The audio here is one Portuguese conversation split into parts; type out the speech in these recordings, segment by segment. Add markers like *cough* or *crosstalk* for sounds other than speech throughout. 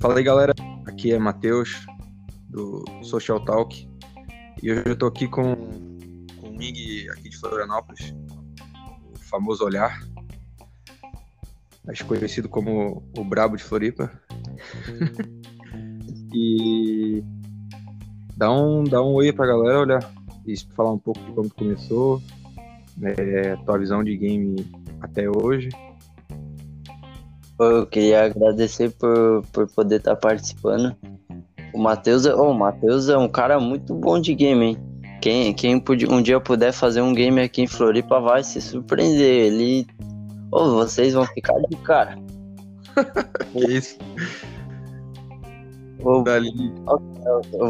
Fala aí, galera. Aqui é Matheus, do Social Talk. E hoje eu tô aqui com, com o Mig, aqui de Florianópolis, o famoso Olhar, mais conhecido como o Brabo de Floripa. *laughs* e dá um, dá um oi pra galera, olhar, e falar um pouco de como começou, é, tua visão de game até hoje. Eu queria agradecer por, por poder estar participando. O Matheus é, oh, é um cara muito bom de game, hein? Quem, quem um dia puder fazer um game aqui em Floripa vai se surpreender. Ele. Oh, vocês vão ficar de cara. *laughs* é isso. O,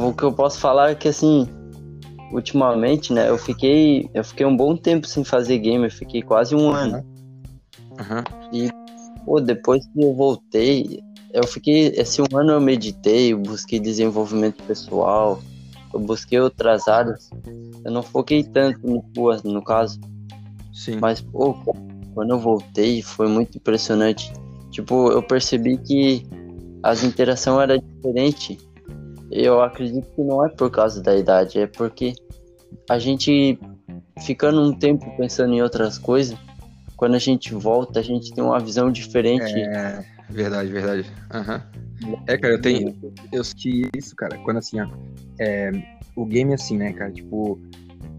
o, que eu posso falar é que assim, ultimamente, né, eu fiquei, eu fiquei um bom tempo sem fazer game, eu fiquei quase um ano. Uhum. E Pô, depois que eu voltei, eu fiquei. Esse um ano eu meditei, eu busquei desenvolvimento pessoal, eu busquei outras áreas. Eu não foquei tanto no ruas, no caso. Sim. Mas, pô, quando eu voltei, foi muito impressionante. Tipo, eu percebi que as interações eram diferentes. Eu acredito que não é por causa da idade, é porque a gente ficando um tempo pensando em outras coisas, quando a gente volta, a gente tem uma visão diferente. É, verdade, verdade. Uhum. É, cara, eu tenho. Eu senti isso, cara, quando assim, ó. É, o game é assim, né, cara? Tipo,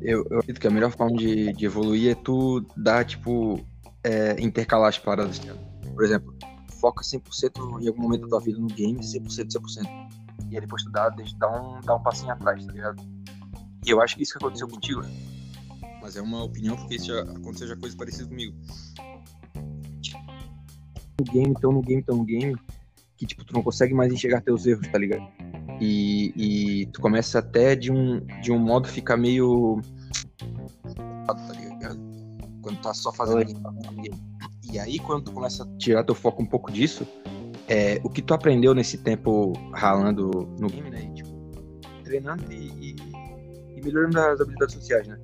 eu, eu acredito que a melhor forma de, de evoluir é tu dar, tipo, é, intercalar as paradas. Tá Por exemplo, foca 100% em algum momento da tua vida no game, 100%, 100%. E aí depois tu dá, dá, um, dá um passinho atrás, tá ligado? E eu acho que isso que aconteceu contigo, né? Mas é uma opinião porque isso já aconteceu já coisa parecida comigo. No game, então no game, então no game, que tipo, tu não consegue mais enxergar teus erros, tá ligado? E, e tu começa até de um, de um modo ficar meio. tá ligado? Quando tá só fazendo game. E aí, quando tu começa a tirar teu foco um pouco disso, é, o que tu aprendeu nesse tempo ralando no game, né? E, tipo, treinando e, e, e melhorando as habilidades sociais, né?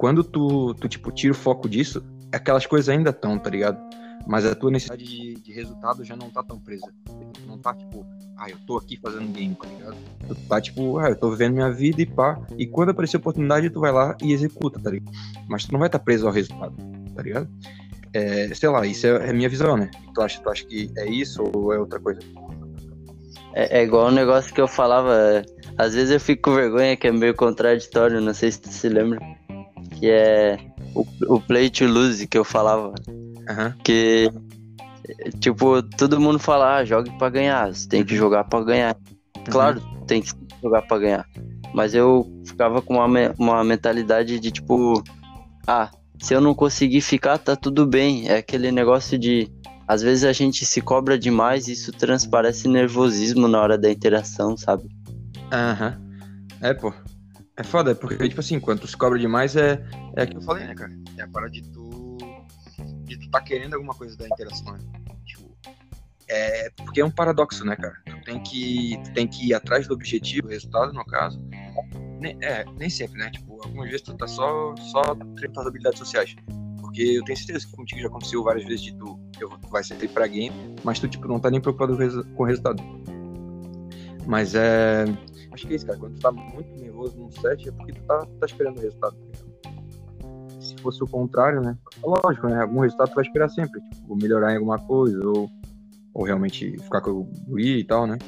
Quando tu, tu, tipo, tira o foco disso, aquelas coisas ainda estão, tá ligado? Mas a tua necessidade de, de, resultado já não tá tão presa. Tu não tá, tipo, ah, eu tô aqui fazendo game, tá ligado? Tu tá, tipo, ah, eu tô vivendo minha vida e pá. E quando aparecer a oportunidade, tu vai lá e executa, tá ligado? Mas tu não vai estar tá preso ao resultado, tá ligado? É, sei lá, isso é, é minha visão, né? Tu acha, tu acha que é isso ou é outra coisa? É, é igual um negócio que eu falava. Às vezes eu fico com vergonha, que é meio contraditório, não sei se tu se lembra que é o, o play to lose que eu falava. Uhum. Que, tipo, todo mundo fala, ah, jogue pra ganhar, você tem que uhum. jogar pra ganhar. Claro, uhum. tem que jogar pra ganhar. Mas eu ficava com uma, uma mentalidade de tipo, ah, se eu não conseguir ficar, tá tudo bem. É aquele negócio de. Às vezes a gente se cobra demais e isso transparece nervosismo na hora da interação, sabe? Aham. Uhum. É, pô. É foda, porque, tipo assim, quando tu se cobra demais, é, é aquilo que eu falei, né, cara? É a parada de tu. de tu tá querendo alguma coisa da interação, né? Tipo. É. Porque é um paradoxo, né, cara? Tu tem que, tu tem que ir atrás do objetivo, do resultado, no caso. Nem, é, nem sempre, né? Tipo, algumas vezes tu tá só, só treinando as habilidades sociais. Porque eu tenho certeza que contigo já aconteceu várias vezes de tu, eu, tu vai ser pra game, mas tu, tipo, não tá nem preocupado com o resultado. Mas é. Acho que é isso, cara. Quando tu tá muito nervoso num set, é porque tu tá, tá esperando o resultado. Se fosse o contrário, né? Lógico, né? Algum resultado tu vai esperar sempre. Tipo, melhorar em alguma coisa, ou, ou realmente ficar com o guri e tal, né?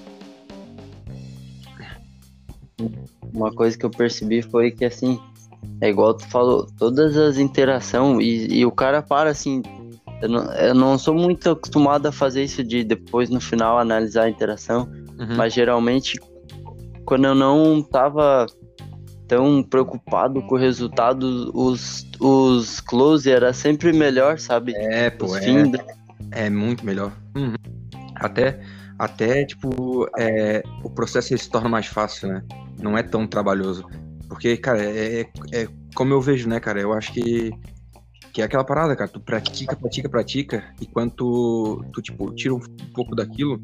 Uma coisa que eu percebi foi que, assim, é igual tu falou, todas as interações, e, e o cara para assim. Eu não, eu não sou muito acostumado a fazer isso de depois no final analisar a interação, uhum. mas geralmente quando eu não tava tão preocupado com o resultado, os, os close era sempre melhor, sabe? É, pô, é, é muito melhor. Uhum. Até, até, tipo, é, o processo se torna mais fácil, né? Não é tão trabalhoso. Porque, cara, é, é, é como eu vejo, né, cara? Eu acho que, que é aquela parada, cara. Tu pratica, pratica, pratica, e quando tu, tu tipo, tira um pouco daquilo,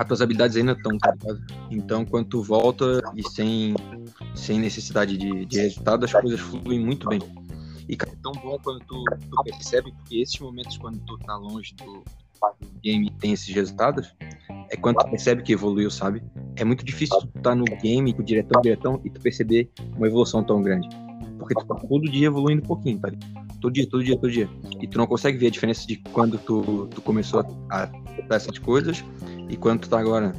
as tuas habilidades ainda estão, tá ligado? Então, quando tu volta e sem, sem necessidade de, de resultado, as coisas fluem muito bem. E cara, é tão bom quando tu, tu percebe, porque esses momentos quando tu tá longe do game e tem esses resultados, é quando tu percebe que evoluiu, sabe? É muito difícil tu estar tá no game com o diretão, diretão e tu perceber uma evolução tão grande. Porque tu tá todo dia evoluindo um pouquinho, tá? Todo dia, todo dia, todo dia. E tu não consegue ver a diferença de quando tu, tu começou a dar essas coisas e quando tu tá agora.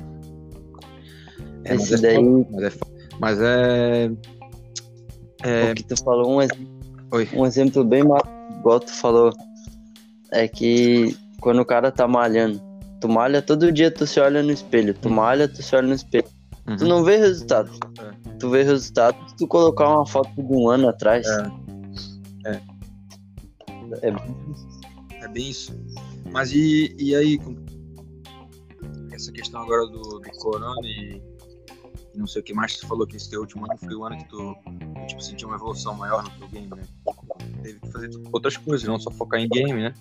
É, Esse mas é daí. mas é, mas é, é... O que tu falou, um exemplo, Oi. um exemplo bem mal, igual tu falou, é que quando o cara tá malhando, tu malha todo dia, tu se olha no espelho, tu uhum. malha, tu se olha no espelho. Uhum. Tu não vê resultado. É. Tu vê resultado se tu colocar uma foto de um ano atrás. É. É, é, é bem isso. Mas e, e aí, essa questão agora do, do corona e, e, não sei o que mais tu falou que esse teu último ano foi o ano que tu, tipo, sentiu uma evolução maior no teu game, né? Teve que fazer outras coisas, não só focar em game, né?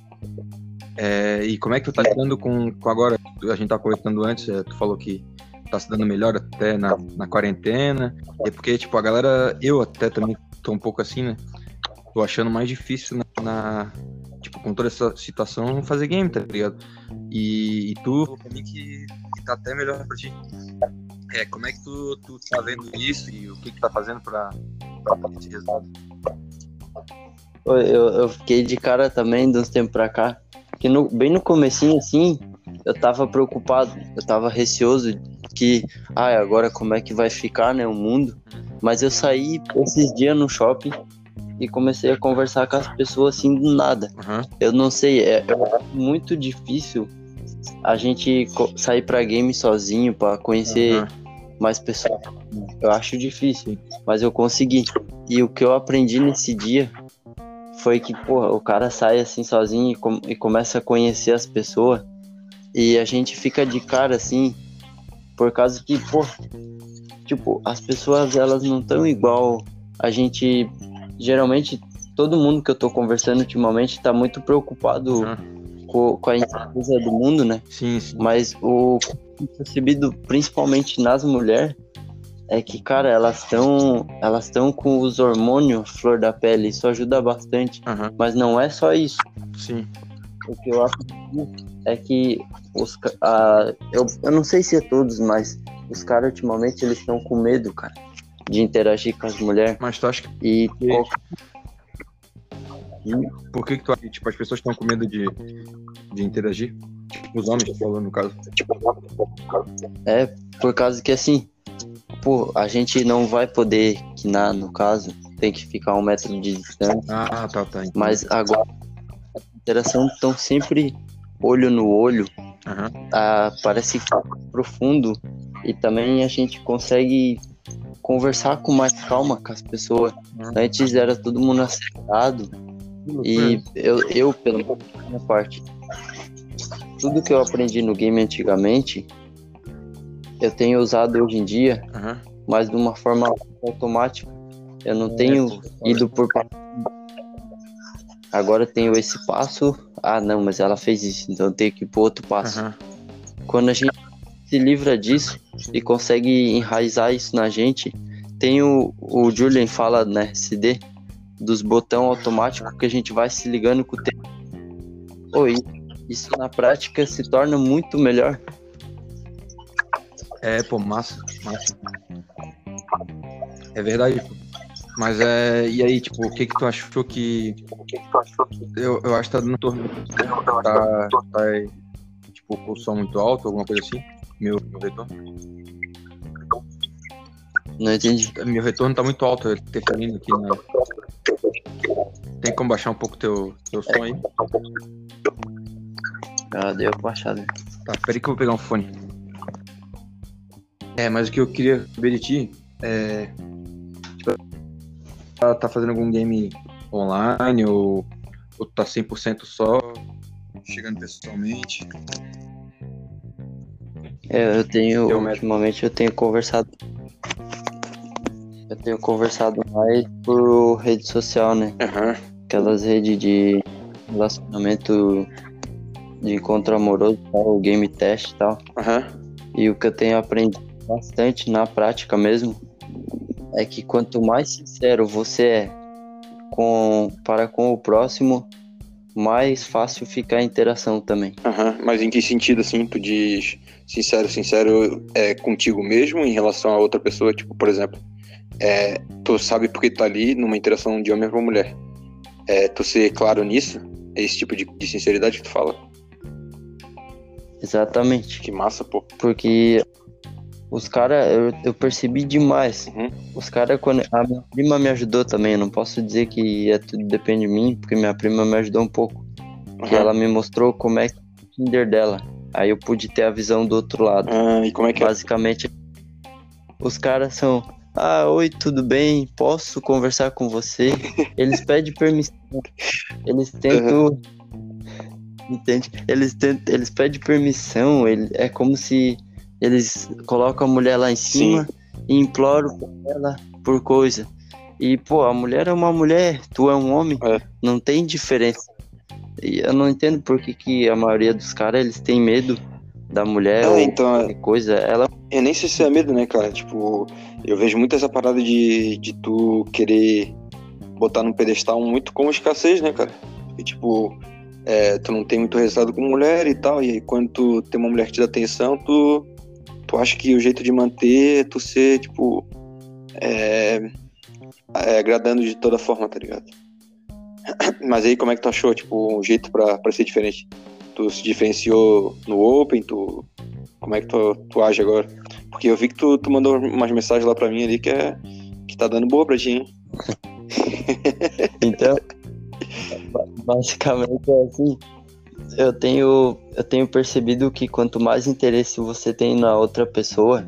É, e como é que tu tá lidando com, com agora? A gente tava conversando antes, é, tu falou que tá se dando melhor até na, na quarentena. É porque, tipo, a galera, eu até também tô um pouco assim, né? Tô achando mais difícil na, na tipo, com toda essa situação, fazer game, tá ligado? E, e tu, pra mim, que, que tá até melhor pra ti. É, como é que tu, tu tá vendo isso e o que que tá fazendo pra, pra ter esse resultado? Eu, eu fiquei de cara também de uns tempos pra cá, que no, bem no comecinho, assim, eu tava preocupado, eu tava receoso que, ah, agora como é que vai ficar, né, o mundo. Mas eu saí esses dias no shopping e comecei a conversar com as pessoas assim do nada. Uhum. Eu não sei, é, é, muito difícil a gente sair pra game sozinho, para conhecer uhum. mais pessoas. Eu acho difícil, mas eu consegui. E o que eu aprendi nesse dia foi que, porra, o cara sai assim sozinho e, com e começa a conhecer as pessoas. E a gente fica de cara assim, por causa que, pô, tipo, as pessoas elas não estão igual a gente geralmente todo mundo que eu tô conversando ultimamente tá muito preocupado uhum. com, com, a incerteza do mundo, né? Sim, sim. Mas o percebido principalmente nas mulheres é que, cara, elas estão elas estão com os hormônios flor da pele, isso ajuda bastante. Uhum. Mas não é só isso. Sim. O que eu acho é que os a, eu, eu não sei se é todos, mas os caras ultimamente eles estão com medo, cara de interagir com as mulheres. Mas tu acha que. E. Por que, que tu acha que tipo, as pessoas estão com medo de, de interagir? Tipo, os homens falando no caso. É, por causa que assim, pô, a gente não vai poder quinar, no caso, tem que ficar um metro de distância. Ah, tá, tá. Entendi. Mas agora a interação estão sempre olho no olho. Uhum. Ah, parece que tá profundo e também a gente consegue conversar com mais calma com as pessoas. Uhum. Antes era todo mundo acelerado. E eu, eu, pela minha parte, tudo que eu aprendi no game antigamente, eu tenho usado hoje em dia, uhum. mas de uma forma automática. Eu não tenho ido por agora tenho esse passo. Ah, não, mas ela fez isso, então eu tenho que ir pro outro passo. Uhum. Quando a gente se livra disso e consegue enraizar isso na gente. Tem o, o Julian fala, né, CD, dos botão automático que a gente vai se ligando com o tempo. Oi, isso na prática se torna muito melhor. É, pô, massa, massa. É verdade, pô. Mas é. E aí, tipo, o que que tu achou que. Eu, eu acho que tá dando torno. Tá, tá, tipo, com o som muito alto, alguma coisa assim? Meu, meu retorno. Não entendi. Meu retorno tá muito alto, interferindo aqui na. Tem como baixar um pouco teu, teu som aí? Ah, deu baixada. Tá, peraí que eu vou pegar um fone. É, mas o que eu queria saber de ti é. Tipo, tá, tá fazendo algum game online ou, ou tá 100% só chegando pessoalmente? É, eu tenho, ultimamente eu tenho conversado. Eu tenho conversado mais por rede social, né? Uhum. Aquelas redes de relacionamento de encontro amoroso, tal, game test e tal. Uhum. E o que eu tenho aprendido bastante na prática mesmo é que quanto mais sincero você é com, para com o próximo, mais fácil fica a interação também. Aham, mas em que sentido, assim, tu diz sincero, sincero é contigo mesmo em relação a outra pessoa? Tipo, por exemplo, é, tu sabe porque tu tá ali numa interação de homem pra mulher. É, tu ser claro nisso? É esse tipo de, de sinceridade que tu fala? Exatamente. Que massa, pô. Porque os caras, eu, eu percebi demais. Uhum. Os caras, quando. A minha prima me ajudou também. Não posso dizer que é tudo depende de mim, porque minha prima me ajudou um pouco. Uhum. ela me mostrou como é que é o Tinder dela. Aí eu pude ter a visão do outro lado. Ah, e como é que é? Basicamente, os caras são. Ah, oi, tudo bem? Posso conversar com você? *laughs* Eles pedem permissão. Eles tentam. Entende? Eles, tentam, eles pedem permissão. Ele, é como se eles colocam a mulher lá em cima e imploram ela por coisa. E, pô, a mulher é uma mulher, tu é um homem. É. Não tem diferença. E eu não entendo por que, que a maioria dos caras eles têm medo da mulher É, ou então, é- coisa. Ela Eu nem sei se é medo, né, cara? Tipo, eu vejo muito essa parada de, de tu querer botar num pedestal muito como escassez, né, cara? E, tipo, é, tu não tem muito resultado com mulher e tal, e aí quando tu tem uma mulher que te dá atenção, tu, tu acha que o jeito de manter é tu ser, tipo, é, é, agradando de toda forma, tá ligado? Mas aí como é que tu achou, tipo, um jeito pra, pra ser diferente? Tu se diferenciou no Open, tu... Como é que tu, tu age agora? Porque eu vi que tu, tu mandou umas mensagens lá pra mim ali que é que tá dando boa pra ti, hein? *laughs* Então, ba- basicamente é assim. Eu tenho, eu tenho percebido que quanto mais interesse você tem na outra pessoa,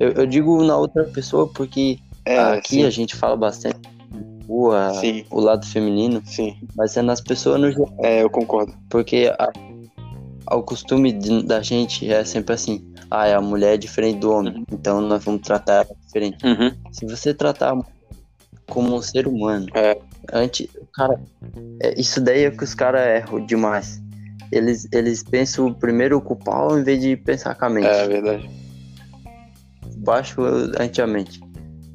eu, eu digo na outra pessoa porque aqui a gente fala bastante o, a- sim, o lado feminino, sim. mas é nas pessoas no geral. É, eu concordo. Porque a- o costume de- da gente é sempre assim: ah, a mulher é diferente do homem, Uhum. então nós vamos tratar ela diferente. Se você tratar a como um ser humano, É. antes, cara, é, isso daí é que os caras erram demais. Eles, eles pensam primeiro com o pau ao invés de pensar com a mente. É verdade. Baixo antigamente.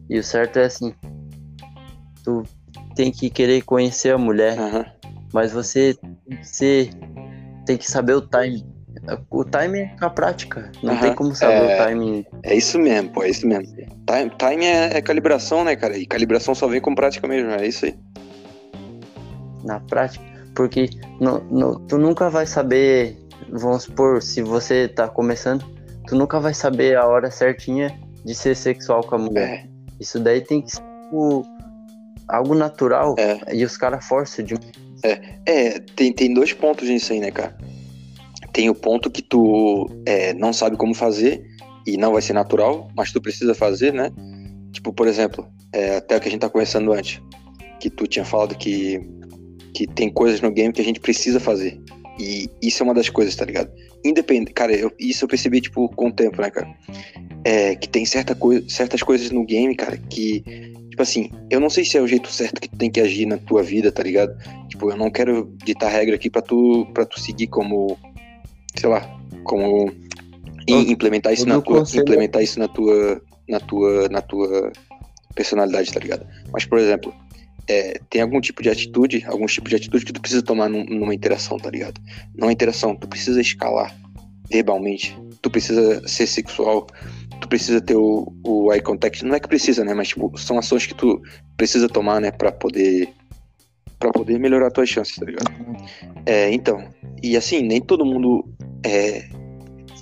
E o certo é assim: tem que querer conhecer a mulher, Aham. mas você tem que ser, tem que saber o timing. O timing é a prática. Não Aham. tem como saber É. o timing. É isso mesmo, pô, é isso mesmo. Time, time é, é calibração, né, cara? E calibração só vem com prática mesmo, é isso aí. na prática, porque no, no- tu nunca vai saber, vamos supor, se você tá começando, tu nunca vai saber a hora certinha de ser sexual com a mulher. É, Isso daí tem que ser o- algo natural É. e os caras forçam de é tem, tem dois pontos nisso aí, né, cara? Tem o ponto que tu é, não sabe como fazer e não vai ser natural, mas tu precisa fazer, né? Tipo, por exemplo, é, até o que a gente tá conversando antes, que tu tinha falado que, que tem coisas no game que a gente precisa fazer. E isso é uma das coisas, tá ligado? Independente, cara, eu- isso eu percebi, tipo, com o tempo, né, cara? É, que tem certa coi certas coisas no game, cara, que, tipo assim, eu não sei se é o jeito certo que tu tem que agir na tua vida, tá ligado? Tipo, eu não quero ditar regra aqui pra tu, pra tu seguir como, sei lá, como im- implementar isso na tua, conselho- implementar isso na tua, na tua, na tua personalidade, tá ligado? Mas, por exemplo, é, tem algum tipo de atitude, alguns tipos de atitude que tu precisa tomar num- numa interação, tá ligado? Numa interação, tu precisa escalar verbalmente, tu precisa ser sexual, tu precisa ter o, o eye contact, não é que precisa, né, mas tipo, são ações que tu precisa tomar, né, pra poder para poder melhorar tuas chances, tá ligado? É, então, e assim, nem todo mundo é,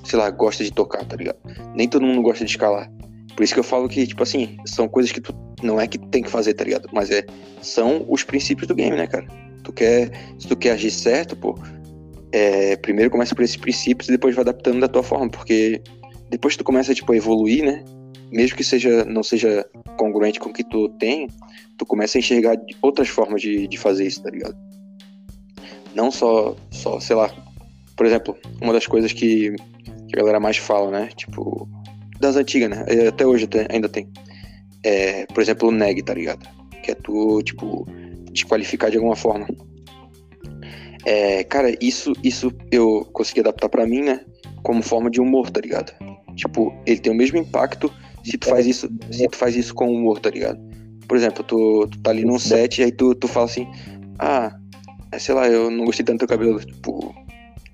sei lá, gosta de tocar, tá ligado? Nem todo mundo gosta de escalar. Por isso que eu falo que, tipo assim, são coisas que tu não é que tem que fazer, tá ligado? Mas é são os princípios do game, né, cara? Tu quer, se tu quer agir certo, pô, é, primeiro começa por esses princípios e depois vai adaptando da tua forma, porque depois que tu começa tipo a evoluir, né? Mesmo que seja não seja congruente com o que tu tem, tu começa a enxergar outras formas de, de fazer isso, tá ligado? Não só só, sei lá, por exemplo, uma das coisas que, que a galera mais fala, né? Tipo, das antigas, né? É, Até hoje ainda tem. É, por exemplo, o neg, tá ligado? Que é tu, tipo, desqualificar de alguma forma. É, cara, isso, isso eu consegui adaptar pra mim, né? Como forma de humor, tá ligado? Tipo, ele tem o mesmo impacto se tu faz isso, se tu faz isso com humor, tá ligado? Por exemplo, tu, tu tá ali num set e aí tu, tu fala assim, ah, é, sei lá, eu não gostei tanto do teu cabelo, tipo,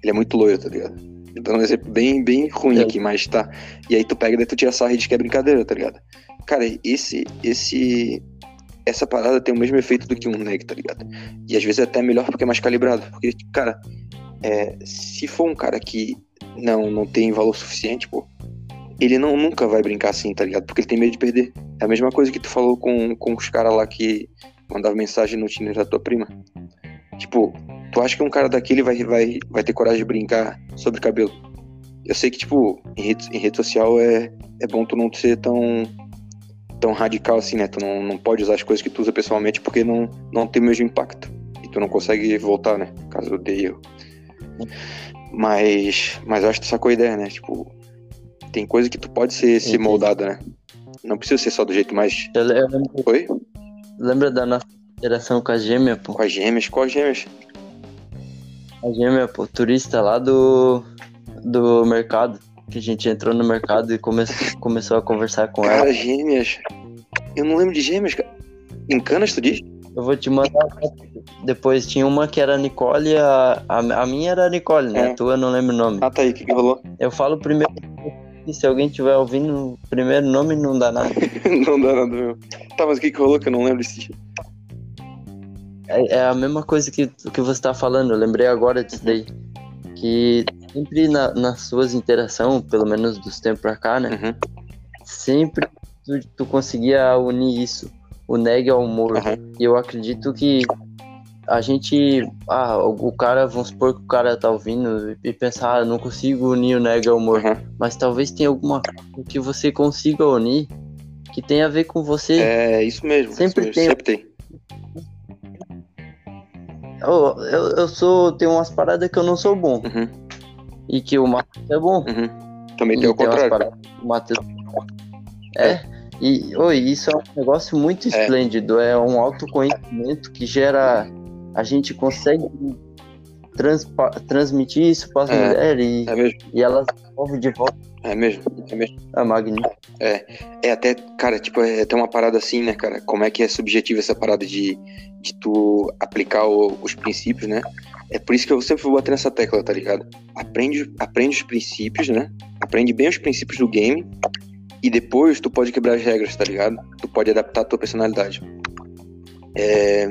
ele é muito loiro, tá ligado? Dando um exemplo bem, bem ruim É. aqui, mas tá. E aí tu pega e tu tira sarro e diz que é brincadeira, tá ligado? Cara, esse, esse, essa parada tem o mesmo efeito do que um neg, tá ligado? E às vezes é até melhor porque é mais calibrado. Porque, cara, é, se for um cara que não, não tem valor suficiente, pô, ele não, nunca vai brincar assim, tá ligado? Porque ele tem medo de perder. É a mesma coisa que tu falou com, com os caras lá que mandavam mensagem no Tinder da tua prima. Tipo, tu acha que um cara daquele vai, vai, vai ter coragem de brincar sobre cabelo? Eu sei que, tipo, em rede, em rede social é, é bom tu não ser tão, tão radical assim, né? Tu não, não pode usar as coisas que tu usa pessoalmente porque não, não tem o mesmo impacto. E tu não consegue voltar, né? Caso dê erro. Mas, mas eu acho que tu sacou a ideia, né? Tipo, tem coisa que tu pode ser, ser Entendi. moldada, né? Não precisa ser só do jeito mais. Eu, eu lembro, Oi? lembra da nossa interação com a gêmea, pô? Com as gêmeas? Qual gêmeas? A gêmea, pô, turista lá do, do mercado. Que a gente entrou no mercado e come, começou a conversar com ela. Cara, gêmeas. Eu não lembro de gêmeas, cara. Em Canas, tu diz? Eu vou te mandar. Depois tinha uma que era a Nicole a, a, a minha era a Nicole, né? É. A tua eu não lembro o nome. Ah, tá aí, o que, que rolou? Eu falo primeiro. E se alguém tiver ouvindo o primeiro nome, não dá nada. *laughs* não dá nada mesmo. Tá, mas o que, que rolou que eu não lembro desse dia? É, é a mesma coisa que, que você tá falando, eu lembrei agora disso daí. Que sempre na- nas suas interações, pelo menos dos tempos pra cá, né? Uhum. Sempre tu, tu conseguia unir isso, o neg ao humor. Aham. E eu acredito que a gente. Ah, o, cara, vamos supor que o cara tá ouvindo e pensar, ah, não consigo unir o neg ao humor. Aham. Mas talvez tenha alguma coisa que você consiga unir que tenha a ver com você. É isso mesmo. Sempre isso mesmo, tem- Sempre tem. Oh, eu, eu sou. Tem umas paradas que eu não sou bom. Uhum. E que o Matheus é bom. Uhum. Também E tem o umas contrário. paradas o Matheus. É. E oi, isso é um negócio muito É. esplêndido. É um autoconhecimento que gera. A gente consegue transpa- transmitir isso para as É. mulheres e, É e elas devolvem de volta É mesmo. É mesmo. a magnífica. É até, cara, tipo, é até uma parada assim, né, cara? Como é que é subjetiva essa parada de, de tu aplicar o- os princípios, né? É por isso que eu sempre vou bater nessa tecla, tá ligado? Aprende, aprende os princípios, né? Aprende bem os princípios do game e depois tu pode quebrar as regras, tá ligado? Tu pode adaptar a tua personalidade. É...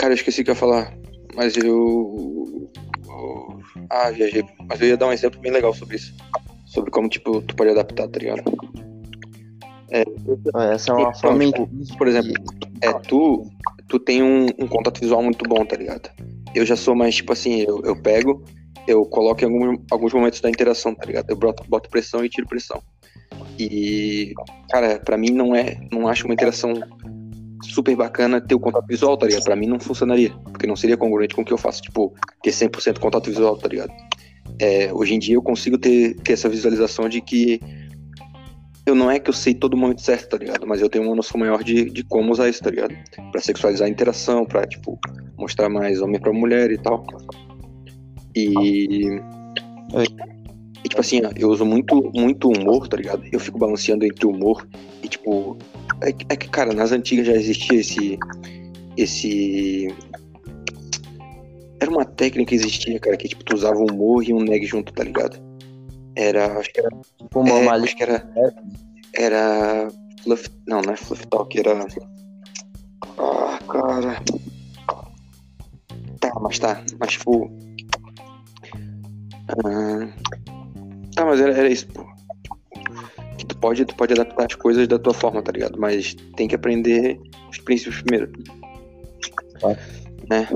Cara, eu esqueci o que eu ia falar, mas eu... Ah, viajei. Mas eu ia dar um exemplo bem legal sobre isso. Sobre como, tipo, tu pode adaptar, tá ligado? Essa é uma Então, forma. tipo, por exemplo, É, tu, tu tem um, um contato visual muito bom, tá ligado? Eu já sou mais, tipo assim, eu, eu pego, eu coloco em algum, alguns momentos da interação, tá ligado? Eu boto, boto pressão e tiro pressão. E, cara, pra mim não é, não acho uma interação super bacana ter o contato visual, tá ligado? Pra mim não funcionaria, porque não seria congruente com o que eu faço, tipo, ter 100% contato visual, tá ligado? É, hoje em dia eu consigo ter, ter essa visualização de que eu não é que eu sei todo momento certo, tá ligado? Mas eu tenho uma noção maior de, de como usar isso, tá ligado? Pra sexualizar a interação, pra, tipo, mostrar mais homem pra mulher e tal. E. E, tipo assim, eu uso muito, muito humor, tá ligado? Eu fico balanceando entre humor e, tipo. É, que- é que, cara, nas antigas já existia esse. Esse. Era uma técnica que existia, cara, que, tipo, tu usava um humor e um neg junto, tá ligado? Era. Acho que era Tipo uma é, malha. acho que era. Era. Fluff. Não, não é Fluff Talk, era. Ah, cara. Tá, mas tá. Mas tipo. ah, Tá, mas era, era isso, pô. Tu pode, tu pode adaptar as coisas da tua forma, tá ligado? Mas tem que aprender os princípios primeiro. Né?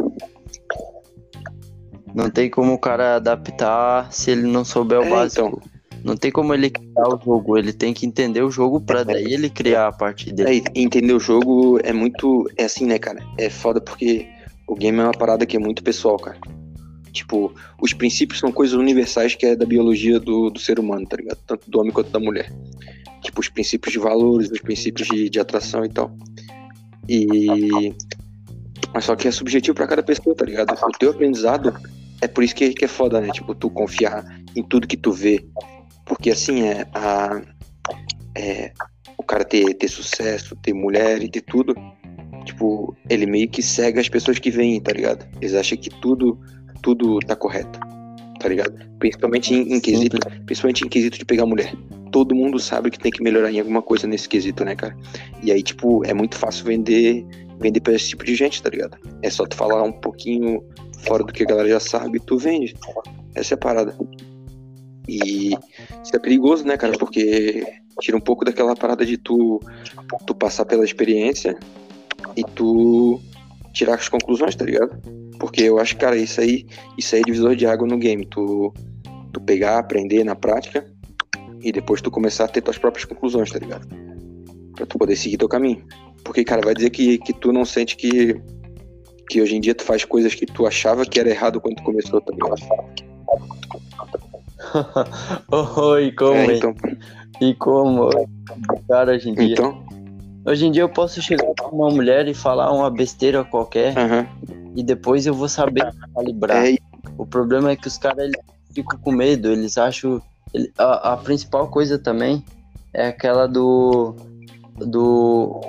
Não tem como o cara adaptar se ele não souber o É, básico. Não tem como ele criar o jogo, ele tem que entender o jogo pra daí ele criar a parte dele. É, entender o jogo é muito. É assim, né, cara? É foda porque o game é uma parada que é muito pessoal, cara. Tipo, os princípios são coisas universais que é da biologia do, do ser humano, tá ligado? Tanto do homem quanto da mulher. Tipo, os princípios de valores, os princípios de, de atração e tal. E. Mas só que é subjetivo pra cada pessoa, tá ligado? O teu aprendizado é por isso que, que é foda, né? Tipo, tu confiar em tudo que tu vê. Porque assim, é. A, é o cara ter, ter sucesso, ter mulher e ter tudo, tipo, ele meio que cega as pessoas que vêm, tá ligado? Eles acham que tudo, tudo tá correto, tá ligado? Principalmente em, em quesito, principalmente em quesito de pegar mulher. Todo mundo sabe que tem que melhorar em alguma coisa nesse quesito, né, cara? E aí, tipo, é muito fácil vender, vender pra esse tipo de gente, tá ligado? É só tu falar um pouquinho fora do que a galera já sabe, tu vende. Essa é a parada. E isso é perigoso, né, cara? Porque tira um pouco daquela parada de tu, tu passar pela experiência e tu tirar as conclusões, tá ligado? Porque eu acho, cara, isso aí, isso aí é divisor de água no game. Tu, tu pegar, aprender na prática e depois tu começar a ter tuas próprias conclusões, tá ligado? Pra tu poder seguir teu caminho. Porque, cara, vai dizer que, que tu não sente que, que hoje em dia tu faz coisas que tu achava que era errado quando tu começou, tá ligado? *laughs* Oi, como? É, então... E como? Cara, hoje em dia. Então? Hoje em dia eu posso chegar pra uma mulher e falar uma besteira qualquer uhum. e depois eu vou saber calibrar. É... O problema é que os caras ficam com medo, eles acham. A, a, principal coisa também é aquela do. do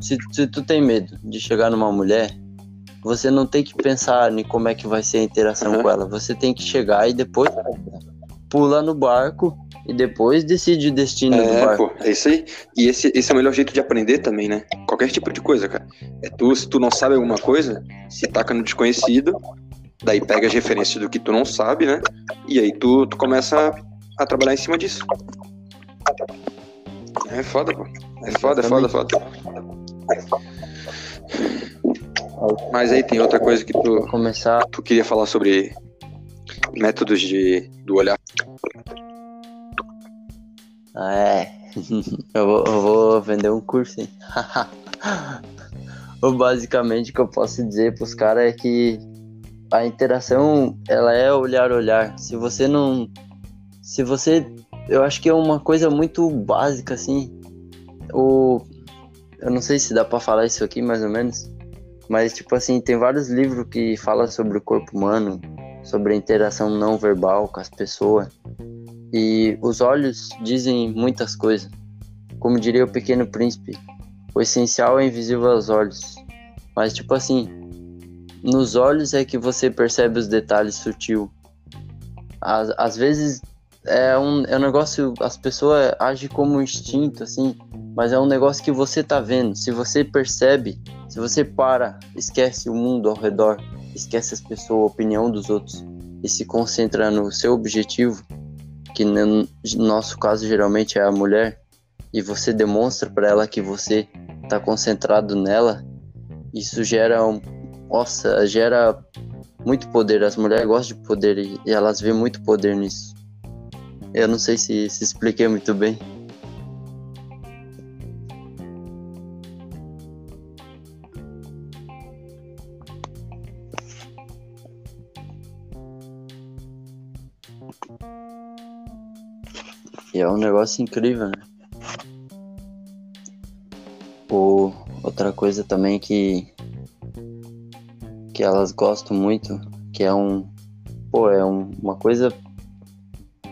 se, se tu tem medo de chegar numa mulher, você não tem que pensar em como é que vai ser a interação uhum. com ela. Você tem que chegar e depois pula no barco e depois decide o destino é, do barco. Pô, é isso aí. E esse, esse é o melhor jeito de aprender também, né? Qualquer tipo de coisa, cara. É tu, se tu não sabe alguma coisa, se taca no desconhecido, daí pega as referências do que tu não sabe, né? E aí tu, tu começa a, a trabalhar em cima disso. É foda, pô. É foda, é foda, foda. Mas aí tem outra coisa que tu, começar... tu queria falar sobre métodos de, do olhar. Ah, é. *laughs* eu, vou, eu vou vender um curso, hein? *laughs* Basicamente, o que eu posso dizer pros caras é que a interação, ela é olhar-olhar. Se você não... Se você... Eu acho que é uma coisa muito básica, assim. O... Eu não sei se dá pra falar isso aqui, mais ou menos. Mas, tipo assim, tem vários livros que falam sobre o corpo humano, sobre a interação não verbal com as pessoas. E os olhos dizem muitas coisas. Como diria o Pequeno Príncipe, o essencial é invisível aos olhos. Mas, tipo assim, nos olhos é que você percebe os detalhes sutil. Às, às vezes é um, é um negócio, as pessoas agem como instinto, assim, mas é um negócio que você tá vendo. Se você percebe, se você para, esquece o mundo ao redor, esquece as pessoas, a opinião dos outros e se concentra no seu objetivo, que no nosso caso geralmente é a mulher, e você demonstra para ela que você está concentrado nela, isso gera um, nossa, gera muito poder. As mulheres gostam de poder e elas veem muito poder nisso. Eu não sei se se expliquei muito bem. E é um negócio incrível, né? Ou outra coisa também que que elas gostam muito, que é um pô, é um, uma coisa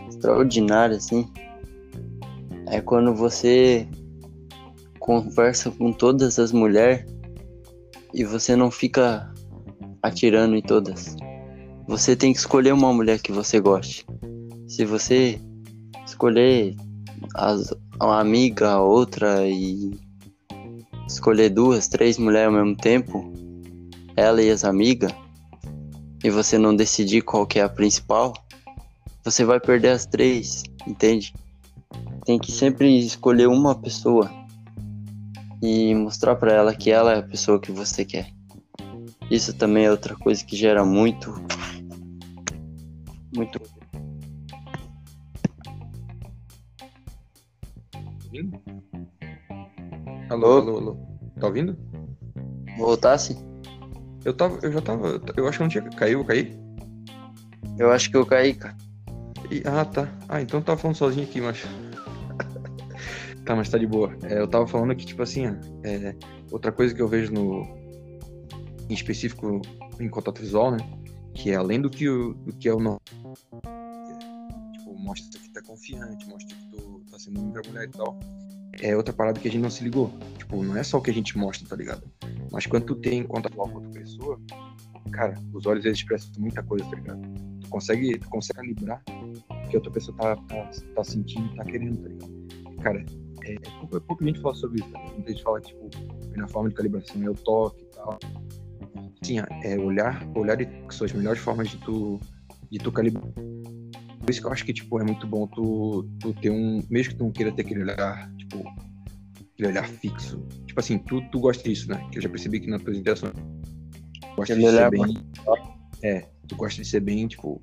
extraordinária assim. É quando você conversa com todas as mulheres e você não fica atirando em todas. Você tem que escolher uma mulher que você goste. Se você escolher as, uma amiga, a outra e escolher duas, três mulheres ao mesmo tempo, ela e as amigas, e você não decidir qual que é a principal, você vai perder as três, entende? Tem que sempre escolher uma pessoa e mostrar para ela que ela é a pessoa que você quer. Isso também é outra coisa que gera muito muito ouvindo? Alô, alô, alô. Tá ouvindo? Voltasse? Eu tava, eu já tava, eu acho que não tinha caiu, eu caí? Eu acho que eu caí, cara. E, ah, tá. Ah, então eu tava falando sozinho aqui, mas tá, mas tá de boa. É, eu tava falando que, tipo assim, é, outra coisa que eu vejo no. Em específico em contato visual, né? Que é além do que, o, do que é o nome. Tipo, mostra que tá confiante, mostra que tu tá sendo uma mulher e tal é outra parada que a gente não se ligou. Tipo, não é só o que a gente mostra, tá ligado? Mas quando tu tem contato com outra pessoa, cara, os olhos eles expressam muita coisa, tá ligado? Tu consegue, tu consegue calibrar o que a outra pessoa tá, tá, tá sentindo, tá querendo, tá ligado? Cara, é, é pouco, é pouco a gente fala sobre isso, tá? Muita gente fala, tipo, na forma de calibração é o toque e tal. Sim, é olhar, olhar e são as melhores formas de tu, de tu calibrar. Por isso que eu acho que, tipo, é muito bom tu, tu ter um, mesmo que tu não queira ter aquele olhar, tipo, aquele olhar fixo. Tipo assim, tu, tu gosta disso, né? Que eu já percebi que nas tuas interações gosta de ser bem. É, tu gosta de ser bem, tipo.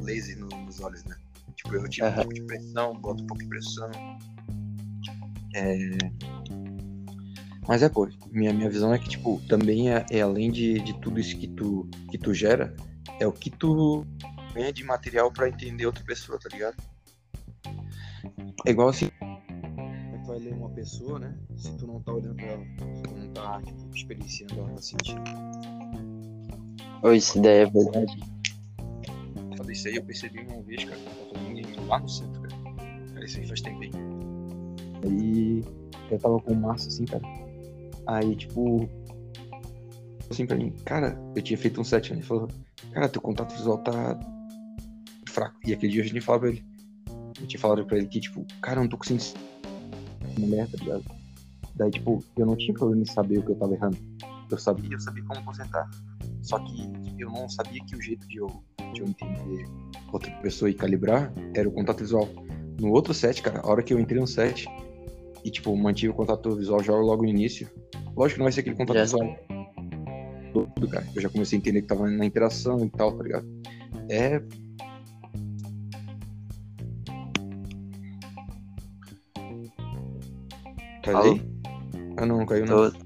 Lazy no, nos olhos, né? Tipo, eu tiro uhum. um pouco de pressão, boto um pouco de pressão. É. Mas é, pô, minha, minha visão é que, tipo, também é, é além de, de tudo isso que tu, que tu gera, é o que tu ganha de material para entender outra pessoa, tá ligado? É igual assim. Tu vai ler uma pessoa, né? Se tu não tá olhando pra ela, se tu não tá, tipo, experienciando ela, tá sentindo. Oi, isso daí é verdade. Falei isso aí, eu percebi uma vez, cara, lá no centro, cara. Cara, isso aí faz tempo aí. Aí eu tava com o Márcio assim, cara. Aí, tipo, assim pra mim, cara, eu tinha feito um set, né? Ele falou, cara, teu contato visual tá fraco. E aquele dia a gente falava pra ele. Eu tinha falado pra ele que, tipo, cara, eu não tô conseguindo mulher, tá ligado? Daí, tipo, eu não tinha problema em saber o que eu tava errando. Eu sabia, eu sabia como consertar. Só que eu não sabia que o jeito de eu, de eu entender outra pessoa e calibrar era o contato visual. No outro set, cara, a hora que eu entrei no set e, tipo, mantive o contato visual já logo no início, lógico que não vai ser aquele contato visual. Tudo, cara. Eu já comecei a entender que tava na interação e tal, tá ligado? É Tá aí? Ah não, caiu não. Tô...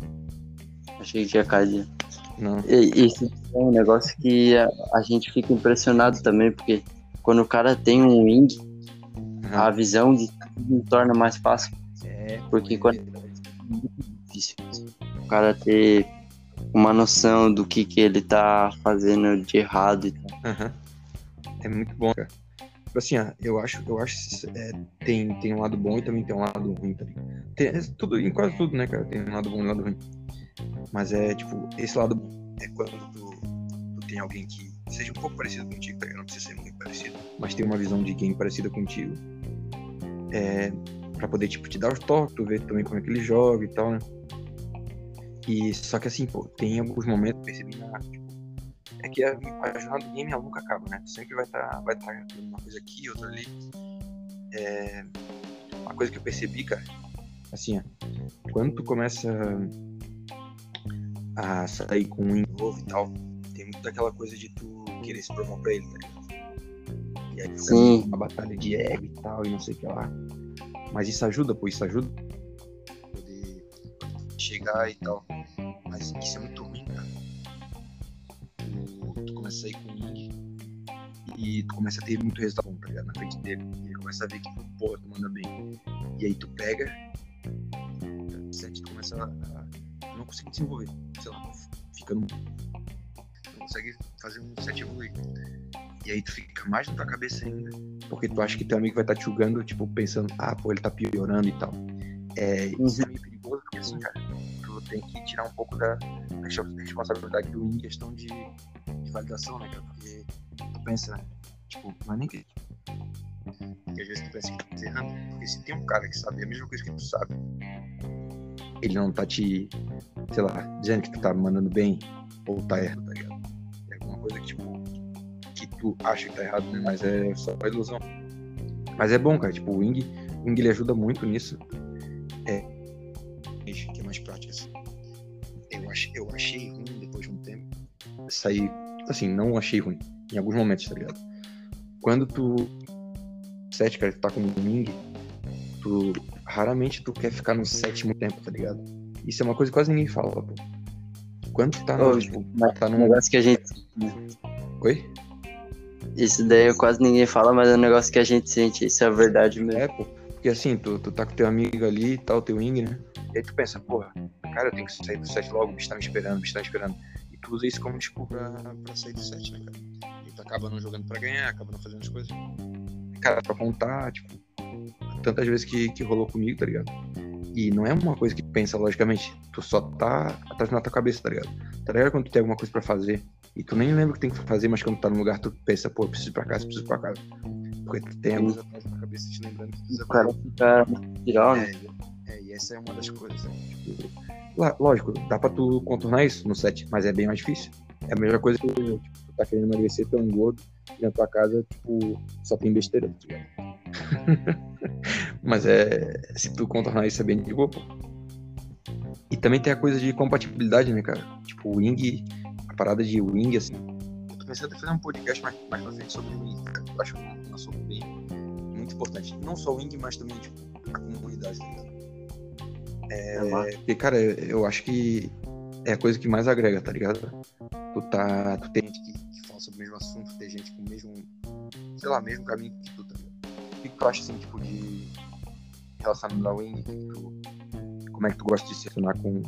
Achei que tinha caído. Não. E, isso é um negócio que a, a, gente fica impressionado também, porque quando o cara tem um wing, uhum. a visão de tudo torna mais fácil. É, porque quando é muito difícil o cara ter uma noção do que, que ele tá fazendo de errado e tal. Uhum. É muito bom, cara. Tipo assim, ó, eu acho, eu acho é, tem, tem um lado bom e também tem um lado ruim, tá tem, é, tudo, em quase tudo, né, cara? Tem um lado bom e um lado ruim. Mas é, tipo, esse lado é quando tu, tu tem alguém que seja um pouco parecido contigo, tá? Não precisa ser muito parecido, mas tem uma visão de game parecida contigo. É, pra poder, tipo, te dar os toques, tu ver também como é que ele joga e tal, né? E só que assim, pô, tem alguns momentos percebi na, tipo, é que a, a jornada do game ela nunca acaba, né? Sempre vai estar tá, vai tá uma coisa aqui, outra ali. É, uma coisa que eu percebi, cara, assim, ó, quando tu começa a sair com um novo e tal, tem muito daquela coisa de tu querer se promover pra ele, tá ligado? E aí fica uma batalha de ego e tal, e não sei o que lá. Mas isso ajuda, pô, isso ajuda poder chegar e tal. Mas isso é muito ruim, cara começa a sair com ele e tu começa a ter muito resultado bom, tá ligado? Na frente dele. E ele começa a ver que, pô, tu manda bem. E aí tu pega, sete, tu começa a, a não conseguir desenvolver. Sei lá, fica no. Não consegue fazer um set evoluir. E aí tu fica mais na tua cabeça ainda. Porque tu acha que teu amigo vai estar tá te julgando, tipo, pensando, ah, pô, ele tá piorando e tal. É, isso é meio perigoso, porque assim, cara, tu tem que tirar um pouco da, da responsabilidade do em questão de validação, né, cara? Porque tu pensa, tipo, não é nem que. Porque às vezes tu pensa que tu tá errando. Porque se tem um cara que sabe a mesma coisa que tu sabe, ele não tá te, sei lá, dizendo que tu tá mandando bem ou tá errado, tá ligado? É alguma coisa que, tipo, que tu acha que tá errado, né? Mas é só uma ilusão. Mas é bom, cara. Tipo, o Wing, o Wing ele ajuda muito nisso. É. É sair assim, não achei ruim. Em alguns momentos, tá ligado? Quando tu. Sete, cara, tu tá com o Ming, tu. Raramente tu quer ficar no sétimo tempo, tá ligado? Isso é uma coisa que quase ninguém fala, pô. Quando tu tá no. tipo, tá num. negócio que a gente. Oi? Isso daí quase ninguém fala, mas é um negócio que a gente sente, isso é a verdade mesmo. É, pô. Porque assim, tu, tu tá com teu amigo ali e tal, teu Wing, né? E aí tu pensa, porra, cara, eu tenho que sair do set logo, o bicho tá me esperando, o bicho tá me esperando tu usa isso como desculpa pra, pra sair do set, né, cara? E tu acaba não jogando pra ganhar, acaba não fazendo as coisas. Cara, pra contar, tipo, tantas vezes que, que rolou comigo, tá ligado? E não é uma coisa que tu pensa logicamente. Tu só tá atrás na tua cabeça, tá ligado? Tá ligado quando tu tem alguma coisa pra fazer e tu nem lembra o que tem que fazer, mas quando tu tá no lugar tu pensa, pô, eu preciso ir pra casa, preciso ir pra casa. Porque tu tem a coisa atrás na cabeça te lembrando que precisa O cara né? É, é, e essa é uma das coisas. Né? Tipo, lógico, dá pra tu contornar isso no set, mas é bem mais difícil. É a mesma coisa que tipo, tu tá querendo emagrecer, um gordo, e na tua casa, tipo, só tem besteira, tá *laughs* mas é. Se tu contornar isso é bem de boa, pô. E também tem a coisa de compatibilidade, né, cara? Tipo, o Wing, a parada de Wing, assim. Eu tô pensando em fazer um podcast mais, mais pra frente sobre o Wing, cara. Eu acho um assunto bem muito importante. Não só o Wing, mas também, tipo, a comunidade, tá? É. Porque, cara, eu acho que é a coisa que mais agrega, tá ligado? Tu tá. Tu tem gente que, que fala sobre o mesmo assunto, tem gente com o mesmo. Sei lá, mesmo caminho que tu, tá ligado? O que tu acha, assim, tipo, de relacionamento ao Wing? O que que tu- Como é que tu gosta de se relacionar com,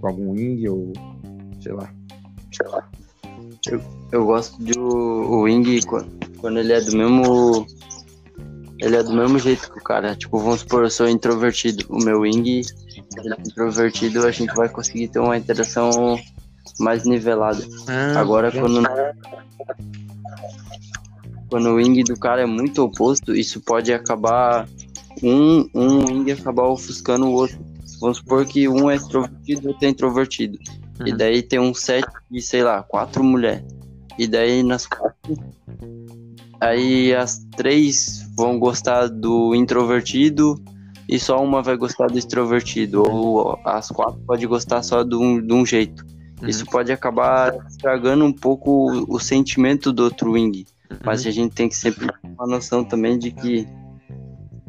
com algum Wing ou. sei lá. Sei lá. Eu gosto de o, o Wing quan- quando ele é do mesmo. Ele é do mesmo jeito que o cara. Tipo, vamos supor, eu sou introvertido. O meu Wing, introvertido, a gente vai conseguir ter uma interação mais nivelada. Agora, quando, quando o wing do cara é muito oposto, isso pode acabar. Um, um wing acabar ofuscando o outro. Vamos supor que um é extrovertido e outro é introvertido. E Uhum. daí tem um set de, sei lá, quatro mulheres. E daí nas quatro. Aí as três vão gostar do introvertido e só uma vai gostar do extrovertido. Ou as quatro pode gostar só de um, de um jeito. Uhum. Isso pode acabar estragando um pouco o, o sentimento do outro wing. Mas a gente tem que sempre ter uma noção também de que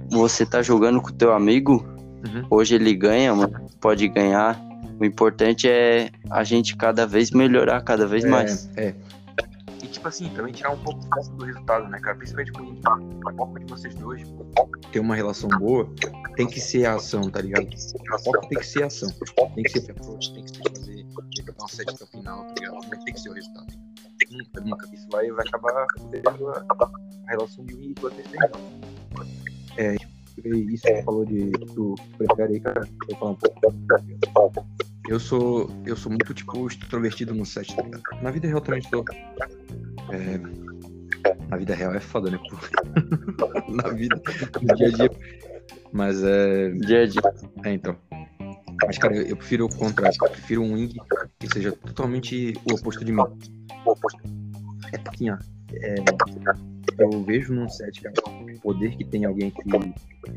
você tá jogando com o teu amigo, Uhum. hoje ele ganha, mas pode ganhar. O importante é a gente cada vez melhorar cada vez É, mais. É. E tipo assim, também tirar um pouco do resultado, né, cara? Principalmente com o foco de vocês dois, ter uma relação boa, tem que ser a ação, tá ligado? O foco tem que ser a ação. Tem que ser approach, tem que ser fazer, um até o final, tá ligado? Tem que ser o resultado. Nunca, nunca. Isso vai, vai acabar fudendo a, a relação de um e vocês têm. É, isso que você falou de tu prefere aí, cara. Eu falar um pouco. Eu sou, eu sou muito, tipo, extrovertido no set, tá ligado? Na vida real também sou. É, na vida real é foda, né? *laughs* na vida, no dia a dia. Mas é. Dia a dia. É, então. Mas, cara, eu, eu prefiro o contrário. Eu prefiro um wing que seja totalmente o oposto de mim. É porque, ó, é, eu vejo num set, cara, o poder que tem alguém que,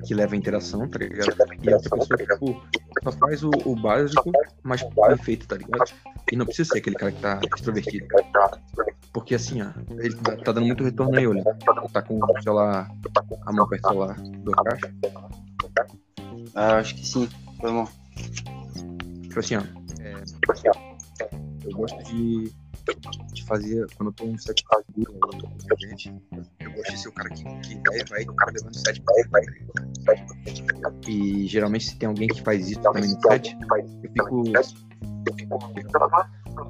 que leva a interação, tá ligado? E outra pessoa que, tipo, só faz o, o básico, mas bem feito, tá ligado? E não precisa ser aquele cara que tá extrovertido. Porque assim, ó, ele tá, tá dando muito retorno aí, olha. Tá com o celular, a mão perto do celular do caixa. Ah, acho que sim. Foi bom. Tipo assim, ó. é, eu gosto de, de fazer, quando eu tô num set né, gente, eu gosto de ser o cara que, que vai, vai, o cara levando set pra tá ligado? E geralmente se tem alguém que faz isso também no set, eu fico.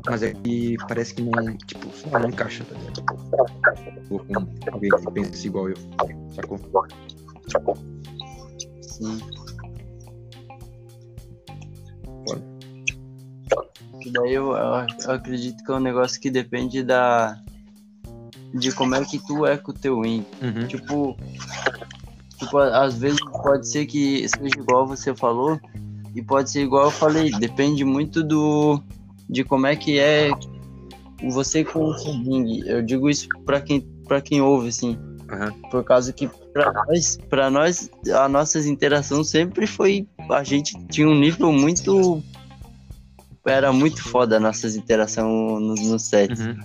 Mas é que parece que não, tipo, não encaixa, tá ligado? Ou com alguém que pensa igual eu, sacou? Sim. Foda. Daí eu, eu- acredito que é um negócio que depende da. De como é que tu é com o teu wing. Uhum. Tipo, tipo, a- às vezes pode ser que seja igual você falou, e pode ser igual eu falei, depende muito do de como é que é você com o seu ring. Eu digo isso pra quem para quem ouve assim, Aham. por causa que pra nós, para nós as nossas interações sempre foi a gente tinha um nível muito era muito foda nossas interações no, no set. Uhum.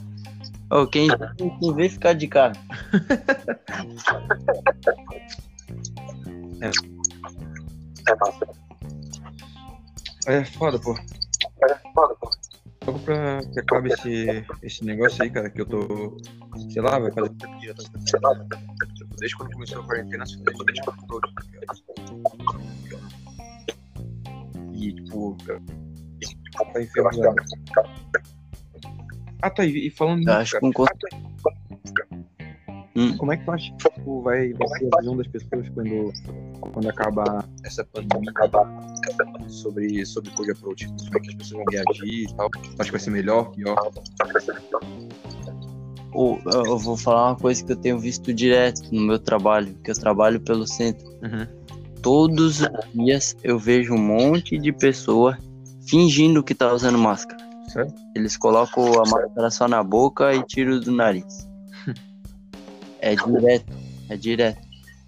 Ô, quem, quem vê ficar de cara. *laughs* É foda, pô. É foda, pô. Logo pra que acabe esse, esse negócio aí, cara, que eu tô. Sei lá, vai fazer sei lá, Desde quando começou a quarentena, assim, desde quando tá ligado? E tipo. Tá enferrujado. Ah, tá, e, e falando Eu nisso, acho cara. que um con- Hum. Como é que tu acha que tipo, vai, vai ser a visão das pessoas quando, quando acabar essa pandemia sobre, sobre Code Approach? Como é que as pessoas vão reagir e tal? Tu acha que vai ser melhor, pior? Eu eu vou falar uma coisa que eu tenho visto direto no meu trabalho, que eu trabalho pelo centro. Uhum. Todos os dias eu vejo um monte de pessoa fingindo que tá usando máscara. Sério? Eles colocam a máscara só na boca e tiram do nariz. É *laughs* direto, é direto.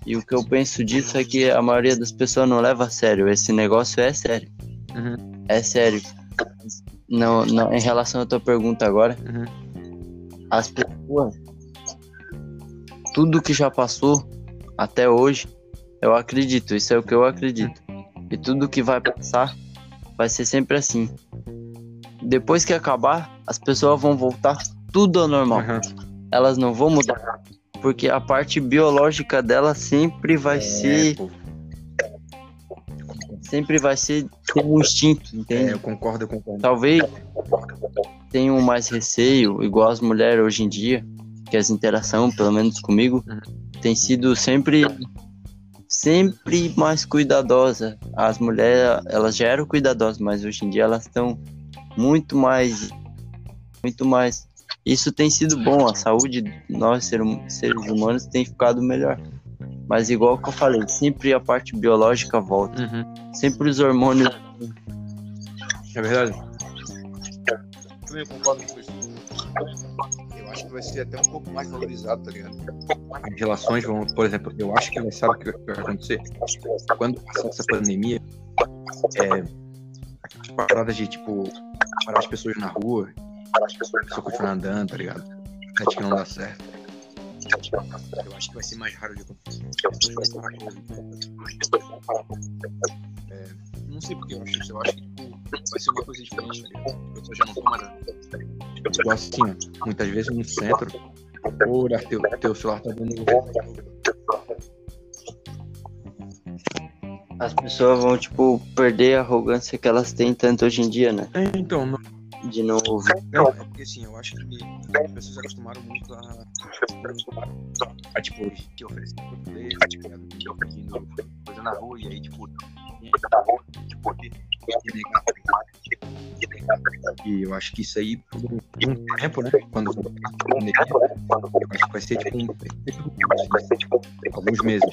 E o que eu penso disso é que a maioria das pessoas não leva a sério. Esse negócio é sério. Uhum. É sério. Não, não, em relação à tua pergunta agora, Uhum. as pessoas, tudo que já passou até hoje, eu acredito, isso é o que eu acredito. E tudo que vai passar vai ser sempre assim. Depois que acabar, as pessoas vão voltar tudo ao normal. Uhum. Elas não vão mudar. Porque a parte biológica dela sempre vai É, ser. pô. Sempre vai ser ter um instinto, É, entende? eu concordo, eu concordo. Talvez tenham mais receio, igual as mulheres hoje em dia, que as interações, pelo menos comigo, Uhum. tem sido sempre sempre mais cuidadosa. As mulheres, elas já eram cuidadosas, mas hoje em dia elas estão muito mais muito mais. Isso tem sido bom, a saúde de nós ser- seres humanos tem ficado melhor. Mas igual que eu falei, sempre a parte biológica volta, Uhum. sempre os hormônios É verdade? Também concordo com isso. Acho que vai ser até um pouco mais valorizado, tá ligado? As relações vão, por exemplo, eu acho que vai sabe o que vai acontecer? Quando passar essa pandemia, é, aquelas paradas de tipo parar as pessoas na rua, as pessoas continuar andando, tá ligado? Acho que não dá certo. Eu acho que vai ser mais raro de acontecer. As pessoas vão parar com- É, não sei porque eu acho isso. Eu acho que tipo, vai ser uma coisa diferente, tá ligado? As pessoas já não estão mais. Tipo assim, muitas vezes no centro, ou teu, teu celular tá dando. as pessoas vão, tipo, perder a arrogância que elas têm tanto hoje em dia, né? É, então, não, De ouvir. não, é porque assim, eu acho que as pessoas acostumaram muito a. a tipo, que oferecer tá ligado? Que oferecendo coisa na rua, e aí, tipo. E eu acho que isso aí, por um, por um tempo, né? Quando eu acho que vai ser tipo um. Alguns meses.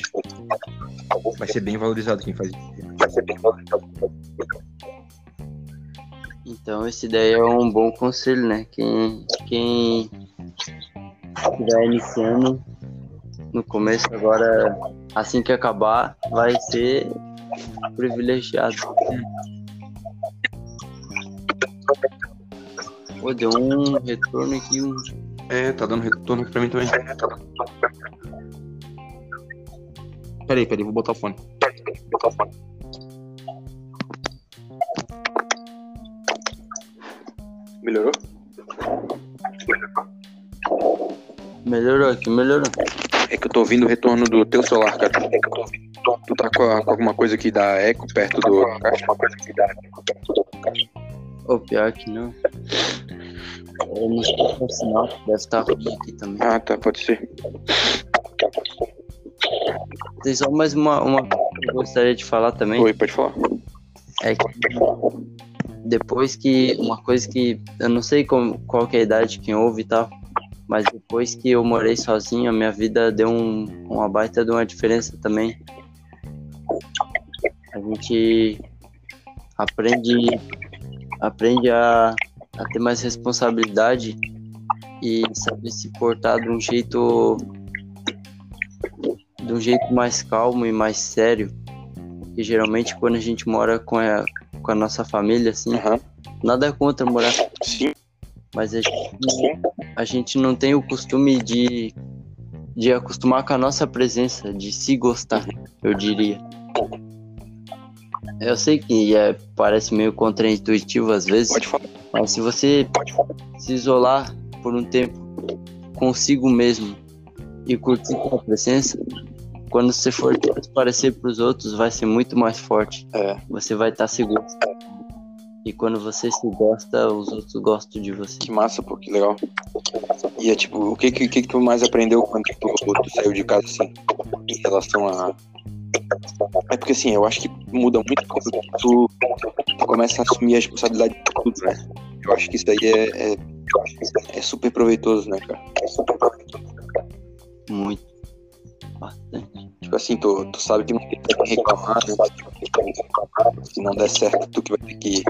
Vai ser bem valorizado quem faz isso. Vai ser bem valorizado. Então esse daí é um bom conselho, né? Quem, quem estiver iniciando no começo agora, assim que acabar, vai ser privilegiado. Pô, deu um retorno aqui, um. É, tá dando retorno pra mim também. Peraí, peraí, vou botar o fone. Melhorou? Melhorou aqui, melhorou. É que eu tô ouvindo o retorno do teu celular, cara. É que eu tô ouvindo. Tu tá com, a- com alguma coisa que dá eco perto do caixa? Ô, pior que não. Eu não sei qual sinal, deve estar ruim aqui também. Ah, tá, pode ser. Tem só mais uma, uma coisa que eu gostaria de falar também. Oi, pode falar. É que depois que. Uma coisa que. Eu não sei como, qual que é a idade quem ouve e tal. Mas depois que eu morei sozinho, a minha vida deu um, uma baita de uma diferença também. A gente aprende, aprende a, a ter mais responsabilidade e saber se portar de um jeito de um jeito mais calmo e mais sério. Porque geralmente quando a gente mora com a, com a nossa família, assim, Aham. nada contra morar, Sim. mas a gente, a gente não tem o costume de, de acostumar com a nossa presença, de se gostar, eu diria. Eu sei que é, parece meio contraintuitivo às vezes, Pode falar. mas se você se isolar por um tempo consigo mesmo e curtir a presença, quando você for transparecer para os outros, vai ser muito mais forte. É. Você vai estar seguro. E quando você se gosta, os outros gostam de você. Que massa, pô, que legal. E é tipo, o que que, que, tu mais aprendeu quando tu saiu de casa, assim, em relação a. É porque assim, eu acho que muda muito quando tu, tu começa a assumir a responsabilidade de tudo, né? Eu acho que isso aí é, é, é super proveitoso, né, cara? É super proveitoso. Muito. Bastante. Tipo assim, tu, tu sabe que não tem que reclamar, né? Se não der certo, tu que vai ter que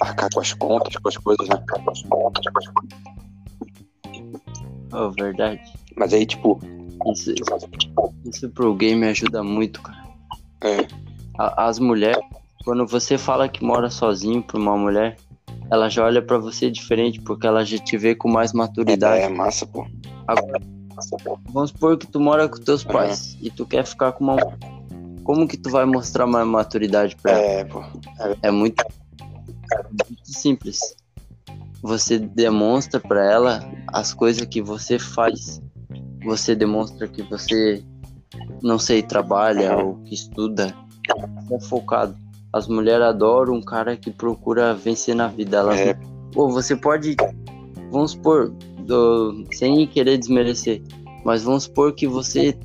arcar com as contas, com as coisas, né? Oh, verdade. Mas aí, tipo, Isso, isso pro game ajuda muito, cara. É, A- As mulheres, quando você fala que mora sozinho pra uma mulher, ela já olha pra você diferente, porque ela já te vê com mais maturidade. é massa, pô. Vamos supor que tu mora com teus pais e tu quer ficar com uma Como que tu vai mostrar mais maturidade pra ela? É, pô. É muito, muito simples. Você demonstra pra ela as coisas que você faz. Você demonstra que você, não sei, trabalha Aham. ou que estuda. É focado. As mulheres adoram um cara que procura vencer na vida. Elas É, Pô, você pode. Vamos supor, do- sem querer desmerecer, mas vamos supor que você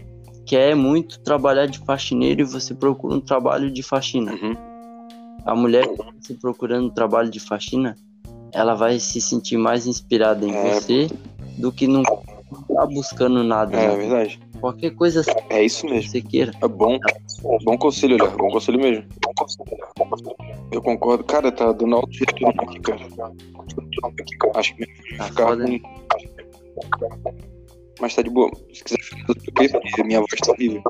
quer muito trabalhar de faxineiro e você procura um trabalho de faxina. uhum. A mulher que tá se procurando um trabalho de faxina, ela vai se sentir mais inspirada em É. você do que não tá buscando nada. é né? verdade. Qualquer coisa que É isso mesmo. você queira. É bom. Bom conselho, Léo. Bom conselho mesmo. Eu concordo. Cara, tá dando alto retorno aqui, cara. Acho que Tá ficar foda. com... Mas tá de boa. Se quiser ficar porque minha voz tá horrível.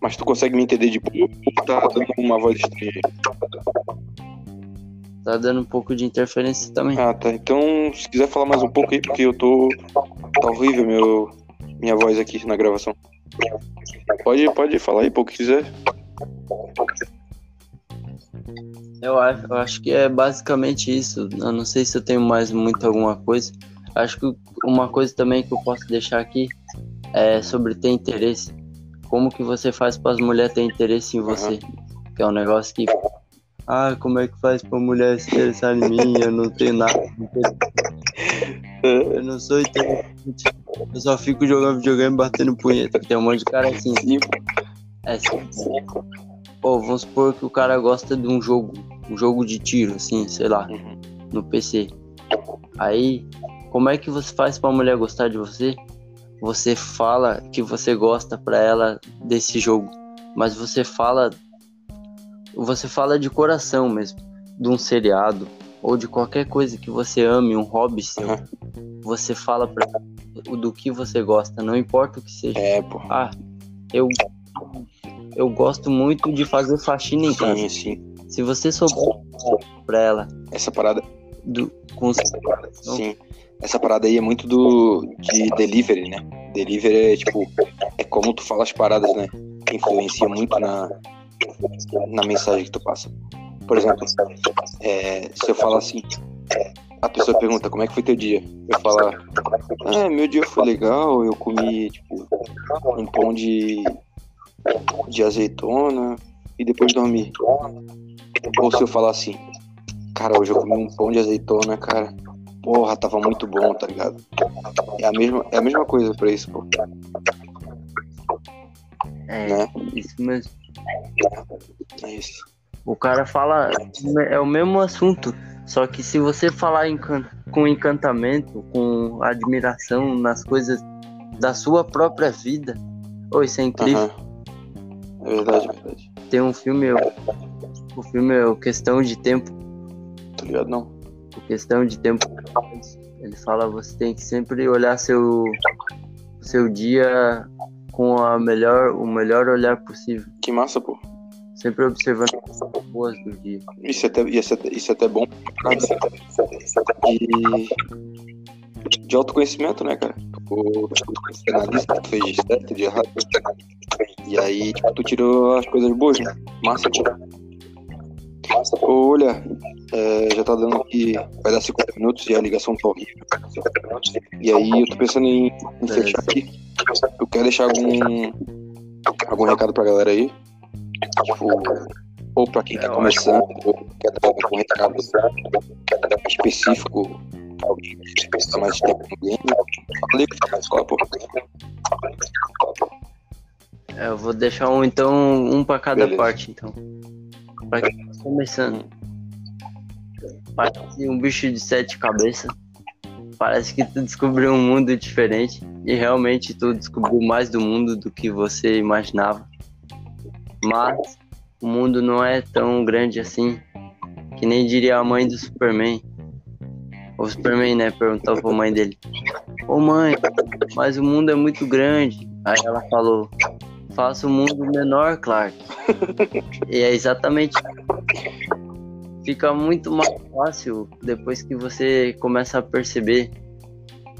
Mas tu consegue me entender de boa ou tá dando uma voz estranha? Tá dando um pouco de interferência também. Ah, tá. Então, se quiser falar mais um pouco aí, porque eu tô. Tá horrível meu... minha voz aqui na gravação. Pode, pode falar aí, pouco que quiser. Eu acho, eu acho que é basicamente isso. Eu não sei se eu tenho mais muito alguma coisa. Acho que uma coisa também que eu posso deixar aqui é sobre ter interesse. Como que você faz para as mulheres ter interesse em você? Que é um negócio que. Ah, como é que faz pra mulher se interessar em mim? Eu não tenho nada. *laughs* Eu não sou interessante. Eu só fico jogando videogame batendo punheta. Tem um monte de cara assim. É simples. Pô, vamos supor que o cara gosta de um jogo, um jogo de tiro, assim, sei lá, Uhum. no PC. Aí, como é que você faz pra mulher gostar de você? Você fala que você gosta pra ela desse jogo, mas você fala você fala de coração mesmo, de um seriado ou de qualquer coisa que você ame, um hobby seu. Aham. Você fala pra ela do que você gosta, não importa o que seja. É, pô. Ah, eu eu gosto muito de fazer faxina em casa. Sim, sim. Se você souber pra ela Essa parada. do, com os- Então- Sim. Essa parada aí é muito do de delivery, né? Delivery é tipo, é como tu fala as paradas, né? Influencia muito na, na mensagem que tu passa. Por exemplo, é, se eu falar assim, a pessoa pergunta como é que foi teu dia? Eu falar, ah, meu dia foi legal, eu comi tipo um pão de, de azeitona e depois dormi. Ou se eu falar assim, cara, hoje eu comi um pão de azeitona, cara. Porra, tava muito bom, tá ligado? É a mesma, é a mesma coisa pra isso, pô. É, Né? isso mesmo. É isso. O cara fala, é o mesmo assunto, só que se você falar encan- com encantamento, com admiração nas coisas da sua própria vida, oh, isso é incrível. Aham. É verdade, é verdade. Tem um filme, o- filme é o Questão de Tempo, Tá ligado, não? o Questão de Tempo, ele fala você tem que sempre olhar seu seu dia com a melhor, o melhor olhar possível, Que massa, pô. sempre observando boas do dia. Isso é até, isso é até, isso é até bom pra de, de autoconhecimento, né, cara? Tu, tu é analista, tu fez de certo, de errado. E aí, tipo, tu tirou as coisas boas, né? Massa, pô. Ô, Olha, é, já tá dando aqui, vai dar 50 minutos e a ligação tá horrível. E aí eu tô pensando em, em fechar aqui. Tu quer deixar algum, algum recado pra galera aí? Tipo, ou pra quem tá começando, ou quer dar um recado específico, alguém que precisa mais tempo no game, falei que tá mais copo. Eu vou deixar um, então, um pra cada Beleza. parte, então. Pra quem tá começando. Parece um bicho de sete cabeças. Parece que tu descobriu um mundo diferente. E realmente tu descobriu mais do mundo do que você imaginava. Mas o mundo não é tão grande assim. Que nem diria a mãe do Superman. O Superman, né? Perguntou pra mãe dele: Ô mãe, mas o mundo é muito grande. Aí ela falou: Faça o mundo menor, Clark. e é exatamente fica muito mais fácil depois que você começa a perceber.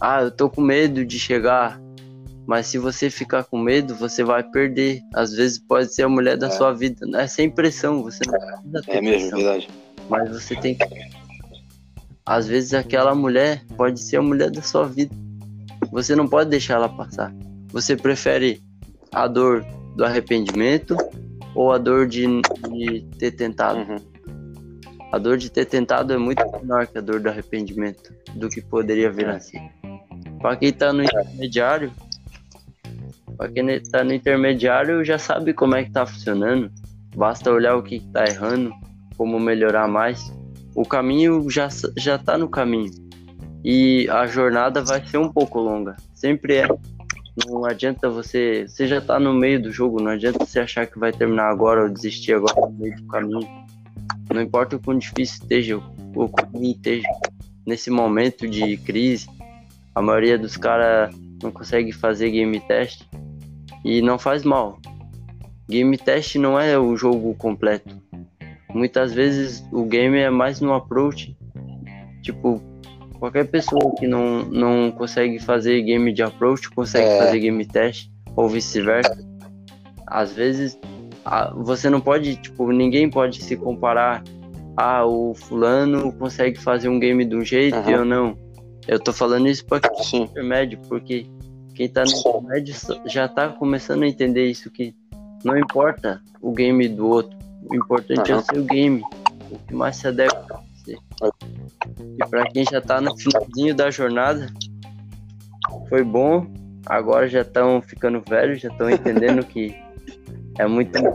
Ah, eu tô com medo de chegar. Mas se você ficar com medo, você vai perder. Às vezes pode ser a mulher da é. sua vida. É sem pressão, você não precisa ter É mesmo, pressão. verdade. Mas você tem que. Às vezes aquela mulher pode ser a mulher da sua vida. Você não pode deixar ela passar. Você prefere a dor do arrependimento ou a dor de, de ter tentado? Uhum. A dor de ter tentado é muito menor que a dor do arrependimento, do que poderia vir assim. Para quem tá no intermediário, para quem tá no intermediário já sabe como é que tá funcionando. Basta olhar o que tá errando, como melhorar mais. O caminho já, já tá no caminho. E a jornada vai ser um pouco longa. Sempre é. Não adianta você. Você já tá no meio do jogo, não adianta você achar que vai terminar agora ou desistir agora no meio do caminho não importa o quão difícil esteja, o ruim esteja, nesse momento de crise, a maioria dos caras não consegue fazer game test e não faz mal. Game test não é o jogo completo. Muitas vezes o game é mais no approach. Tipo, qualquer pessoa que não, não consegue fazer game de approach consegue é. fazer game test, ou vice-versa. Às vezes você não pode, tipo, ninguém pode se comparar. Ah, o fulano consegue fazer um game de um jeito uhum. e eu não. Eu tô falando isso quem tá intermédio, porque quem tá no intermédio já tá começando a entender isso que não importa o game do outro. O importante uhum. é o seu game. O que mais se adequa a você. E para quem já tá no finalzinho da jornada, foi bom. Agora já estão ficando velhos, já estão entendendo que é muito mais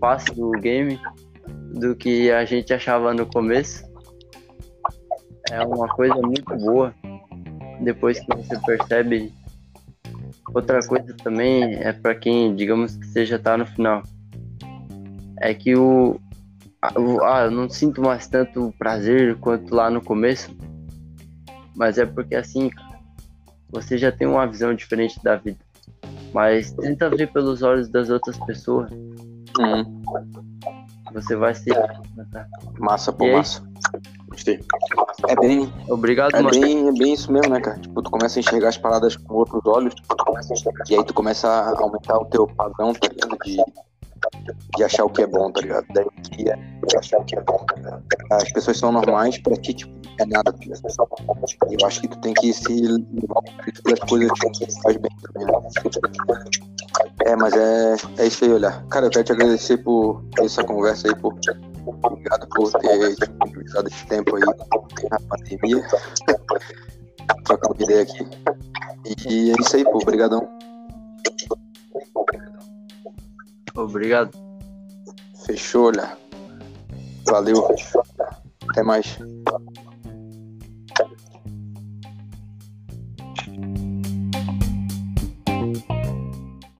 fácil do game do que a gente achava no começo. É uma coisa muito boa depois que você percebe. Outra coisa também é para quem, digamos que você já tá no final. É que o ah, eu não sinto mais tanto prazer quanto lá no começo. Mas é porque assim, você já tem uma visão diferente da vida. Mas tenta ver pelos olhos das outras pessoas. Uhum. Você vai ser. Massa, pô, massa. Gostei. É bem. Obrigado, é bem, é bem isso mesmo, né, cara? Tipo, tu começa a enxergar as paradas com outros olhos. E aí tu começa a aumentar o teu padrão, tá ligado? De, de achar o que é bom, tá ligado? Daí que é de achar o que é bom, tá ligado? As pessoas são normais, pra ti, tipo, é nada, tá ligado? Eu acho que tu tem que se levar pelas coisas que faz bem também, né? É, mas é, é isso aí, olhar. Cara, eu quero te agradecer por essa conversa aí, por obrigado por ter disponibilizado esse tempo aí na pandemia. Trocar uma ideia aqui. E é isso aí, pô. Obrigadão. Obrigado. Fechou, olha. Valeu. Até mais.